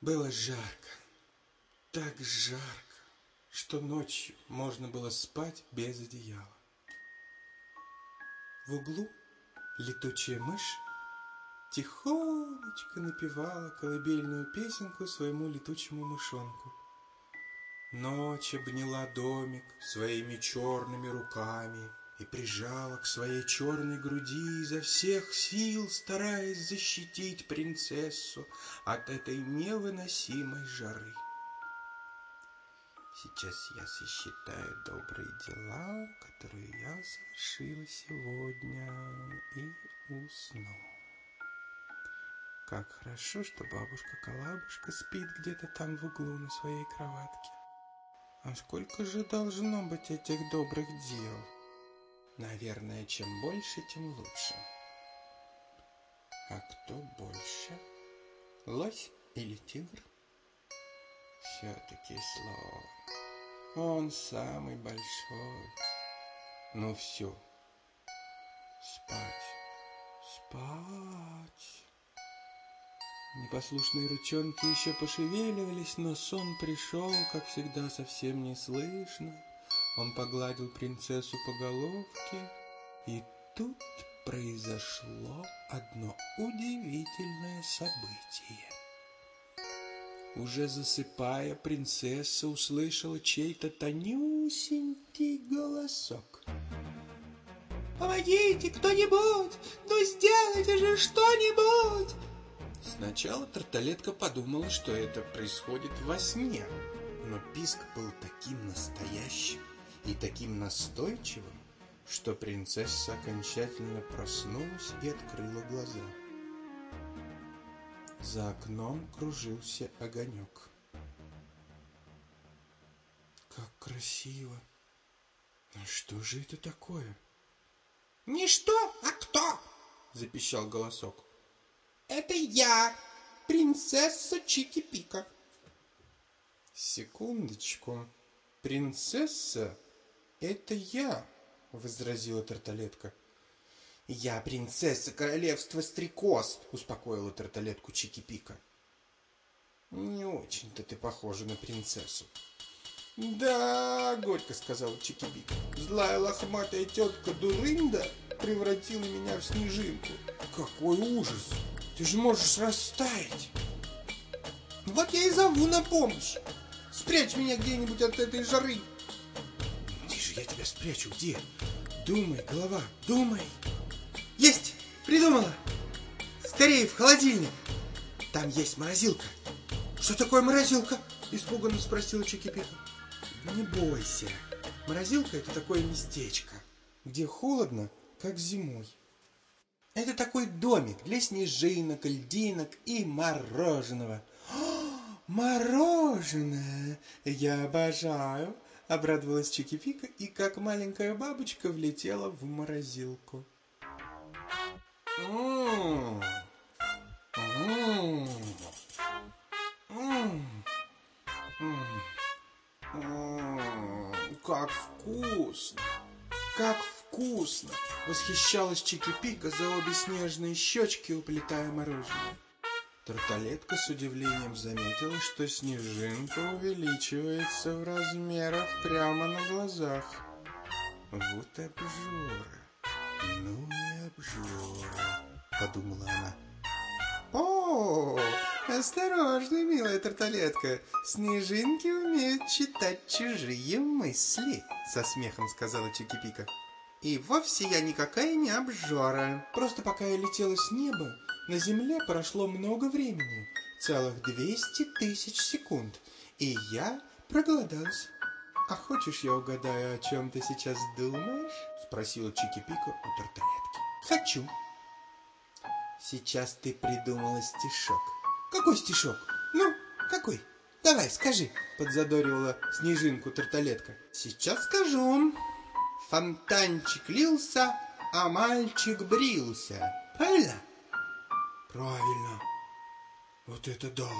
Было жарко, так жарко, что ночью можно было спать без одеяла. В углу летучая мышь тихонечко напевала колыбельную песенку своему летучему мышонку. Ночь обняла домик своими черными руками и прижала к своей черной груди изо всех сил, стараясь защитить принцессу от этой невыносимой жары. Сейчас я сосчитаю добрые дела, которые я совершила сегодня, и усну. Как хорошо, что бабушка-колабушка спит где-то там в углу на своей кроватке. А сколько же должно быть этих добрых дел? Наверное, чем больше, тем лучше. А кто больше? Лось или тигр? Все-таки слон. Он самый большой. Ну все. Спать. Спать. Непослушные ручонки еще пошевеливались, но сон пришел, как всегда, совсем неслышно. Он погладил принцессу по головке, и тут произошло одно удивительное событие. Уже засыпая, принцесса услышала чей-то тонюсенький голосок. «Помогите, кто-нибудь! Ну сделайте же что-нибудь!» Сначала тарталетка подумала, что это происходит во сне, но писк был таким настоящим и таким настойчивым, что принцесса окончательно проснулась и открыла глаза. За окном кружился огонек. Как красиво! А что же это такое? Не что, а кто? Запищал голосок. Это я, принцесса Чики-Пика. Секундочку. Принцесса — это я, возразила тарталетка. «Я принцесса королевства Стрекоз», — успокоила тарталетку Чики-Пика. «Не очень-то ты похожа на принцессу». «Да, — горько сказала Чики-Пика, — злая лохматая тетка Дурында превратила меня в снежинку. Какой ужас! Ты же можешь растаять!» «Вот я и зову на помощь! Спрячь меня где-нибудь от этой жары!» «Где же я тебя спрячу? Где? Думай, голова, думай!» Есть! Придумала! Скорее в холодильник! Там есть морозилка. Что такое морозилка? Испуганно спросила Чики-Пика. Не бойся. Морозилка это такое местечко, где холодно, как зимой. Это такой домик для снежинок, льдинок и мороженого. О, мороженое! Я обожаю! Обрадовалась Чики-Пика и, как маленькая бабочка, влетела в морозилку. Как вкусно! Как вкусно! Восхищалась Чики-Пика за обе снежные щечки, уплетая мороженое. Тарталетка с удивлением заметила, что снежинка увеличивается в размерах прямо на глазах. Вот обжора! Ну и обжора, подумала она. О, осторожно, милая тарталетка. Снежинки умеют читать чужие мысли, со смехом сказала Чики-Пика. И вовсе я никакая не обжора. Просто пока я летела с неба, на земле прошло много времени, целых двести тысяч секунд, и я проголодалась. «А хочешь, я угадаю, о чем ты сейчас думаешь?» — спросила Чики-Пика у тарталетки. «Хочу». «Сейчас ты придумала стишок». «Какой стишок? Ну, какой? Давай, скажи!» — подзадоривала снежинку тарталетка. «Сейчас скажу. Фонтанчик лился, а мальчик брился. Правильно?» «Правильно. Вот это да!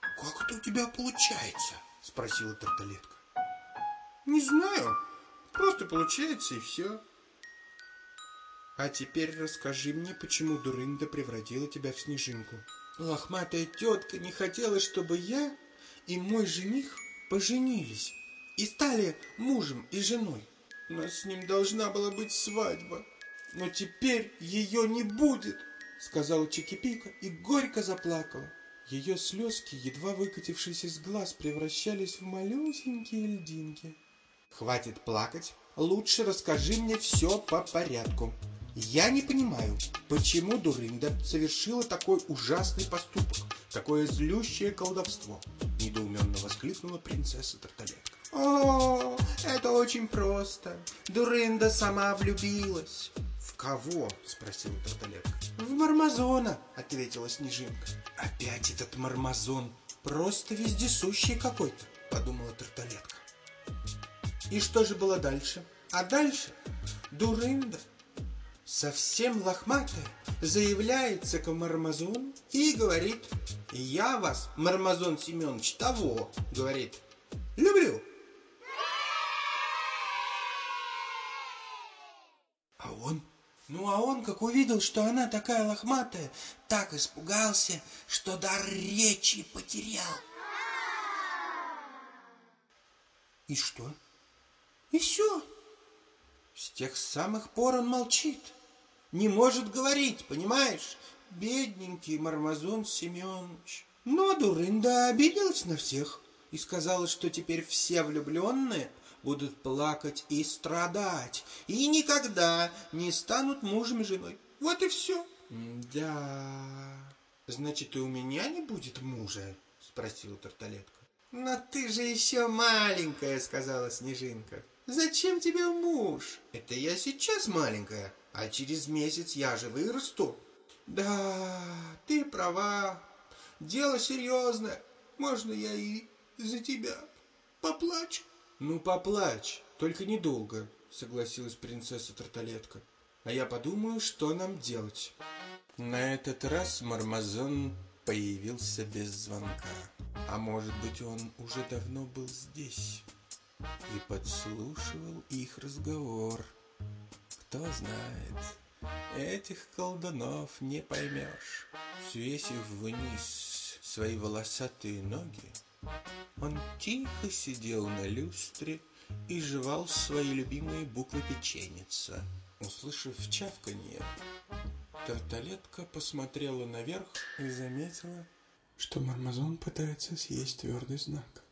Как это у тебя получается?» — спросила тарталетка. Не знаю. Просто получается и все. А теперь расскажи мне, почему Дурында превратила тебя в снежинку. Лохматая тетка не хотела, чтобы я и мой жених поженились и стали мужем и женой. У нас с ним должна была быть свадьба, но теперь ее не будет, сказала Чикипика и горько заплакала. Ее слезки, едва выкатившись из глаз, превращались в малюсенькие льдинки. Хватит плакать, лучше расскажи мне все по порядку. Я не понимаю, почему Дуринда совершила такой ужасный поступок, такое злющее колдовство, недоуменно воскликнула принцесса Тарталетка. О, это очень просто. Дуринда сама влюбилась. Кого? спросила Тарталетка. В Мармазона, ответила Снежинка. Опять этот Мармазон, просто вездесущий какой-то, подумала Тарталетка. И что же было дальше? А дальше Дуринда совсем лохматая, заявляется к Мармазону и говорит, я вас, Мармазон Семенович, того, говорит, люблю. А он? Ну, а он, как увидел, что она такая лохматая, так испугался, что дар речи потерял. И что? И все. С тех самых пор он молчит. Не может говорить, понимаешь? Бедненький Мармазон Семенович. Но Дурында обиделась на всех и сказала, что теперь все влюбленные будут плакать и страдать, и никогда не станут мужем и женой. Вот и все. Да, значит, и у меня не будет мужа? Спросила Тарталетка. Но ты же еще маленькая, сказала Снежинка. Зачем тебе муж? Это я сейчас маленькая, а через месяц я же вырасту. Да, ты права. Дело серьезное. Можно я и за тебя поплачу? Ну, поплачь, только недолго, согласилась принцесса Тарталетка. А я подумаю, что нам делать. На этот раз Мармазон появился без звонка. А может быть, он уже давно был здесь и подслушивал их разговор. Кто знает, этих колдунов не поймешь. Свесив вниз свои волосатые ноги, он тихо сидел на люстре и жевал свои любимые буквы печеница. Услышав чавканье, Тарталетка посмотрела наверх и заметила, что Мармазон пытается съесть твердый знак.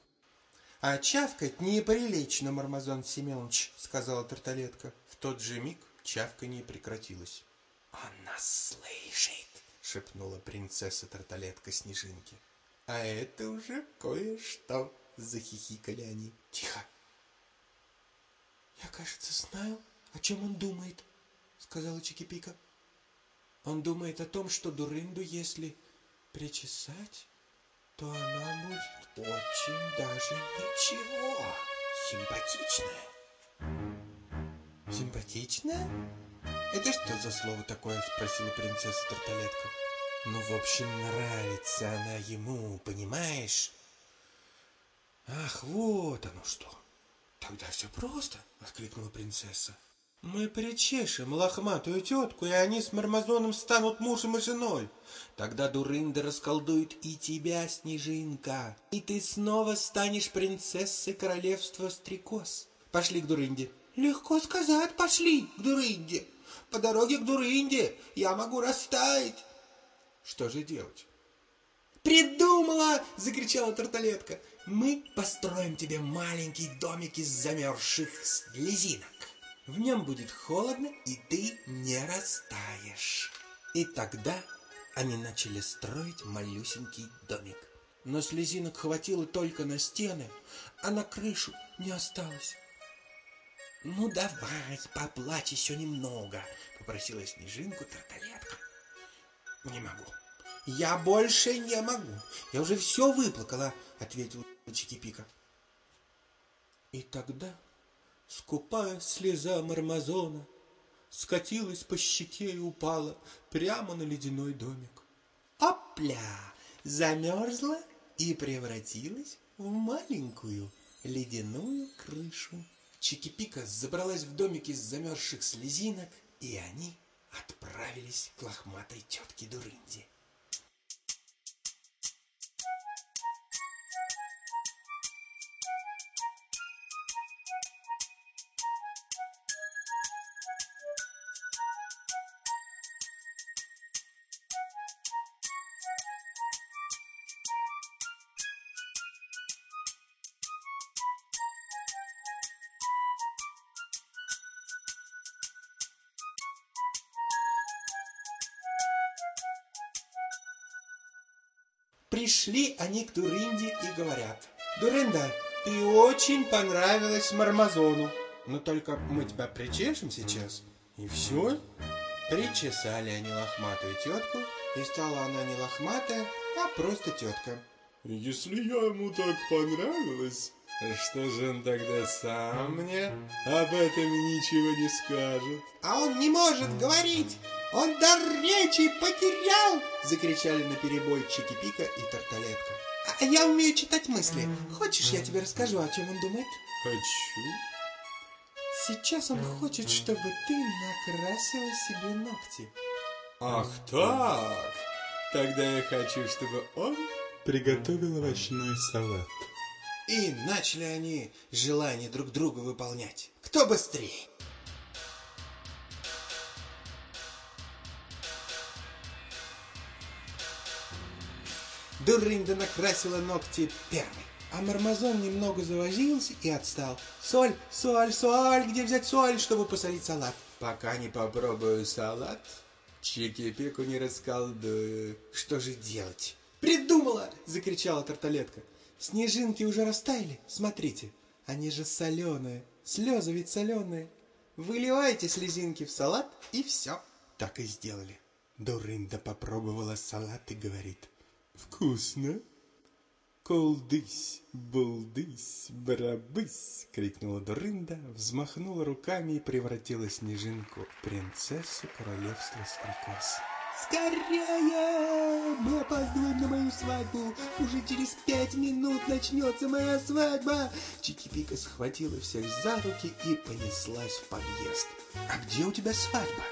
«А чавкать неприлично, Мармазон Семенович», — сказала Тарталетка. В тот же миг чавканье прекратилось. «Он нас слышит», — шепнула принцесса Тарталетка Снежинке. «А это уже кое-что», — захихикали они. «Тихо!» «Я, кажется, знаю, о чем он думает», — сказала Чикипика. «Он думает о том, что Дурынду, если причесать, то она будет очень даже ничего, симпатичная». «Симпатичная? Это что за слово такое?» — спросила принцесса Тарталетка. Ну, в общем, нравится она ему, понимаешь? Ах, вот оно что. Тогда все просто, воскликнула принцесса. Мы причешем лохматую тетку, и они с Мармазоном станут мужем и женой. Тогда Дурында расколдует и тебя, Снежинка, и ты снова станешь принцессой королевства Стрекоз. Пошли к Дурынде. Легко сказать, пошли к Дурынде. По дороге к Дурынде я могу растаять. Что же делать? «Придумала!» — закричала Тарталетка. «Мы построим тебе маленький домик из замерзших слезинок. В нем будет холодно, и ты не растаешь». И тогда они начали строить малюсенький домик. Но слезинок хватило только на стены, а на крышу не осталось. «Ну давай, поплачь еще немного», — попросила Снежинку Тарталетка. «Не могу. Я больше не могу. Я уже все выплакала», — ответил Чикипика. И тогда скупая слеза Мармазона скатилась по щеке и упала прямо на ледяной домик. Опля! Замерзла и превратилась в маленькую ледяную крышу. Чикипика забралась в домик из замерзших слезинок, и они отправились к лохматой тетке Дурынде. Пришли они к Дуринде и говорят. Дуринда, ты очень понравилась Мармазону. Но только мы тебя причешем сейчас, и все. Причесали они лохматую тетку, и стала она не лохматая, а просто тетка. Если я ему так понравилась, что же он тогда сам мне об этом ничего не скажет? А он не может говорить! Он дар речи потерял! Закричали на перебой Чики-Пика и Тарталетка. А я умею читать мысли. Хочешь, я тебе расскажу, о чем он думает? Хочу. Сейчас он хочет, чтобы ты накрасила себе ногти. Ах так! Тогда я хочу, чтобы он приготовил овощной салат. И начали они желания друг друга выполнять. Кто быстрее? Дуринда накрасила ногти первой, а Мармазон немного завозился и отстал. Соль, соль, соль, где взять соль, чтобы посолить салат? Пока не попробую салат, Чики-пику не расколдую. Что же делать? Придумала! Закричала тарталетка. Снежинки уже растаяли, смотрите. Они же соленые, слезы ведь соленые. Выливайте слезинки в салат и все. Так и сделали. Дуринда попробовала салат и говорит. Вкусно. «Колдысь, булдысь, барабысь!» — крикнула Дуринда, взмахнула руками и превратила снежинку в принцессу королевства Стрекоз. Скорее! Мы опаздываем на мою свадьбу! Уже через пять минут начнется моя свадьба! Чики-Пика схватила всех за руки и понеслась в подъезд. «А где у тебя свадьба?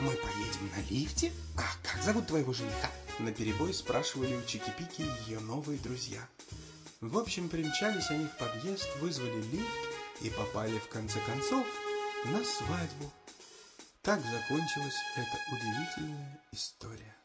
Мы поедем на лифте? А как зовут твоего жениха?» На перебой спрашивали у Чики-Пики ее новые друзья. В общем, примчались они в подъезд, вызвали лифт и попали, в конце концов, на свадьбу. Так закончилась эта удивительная история.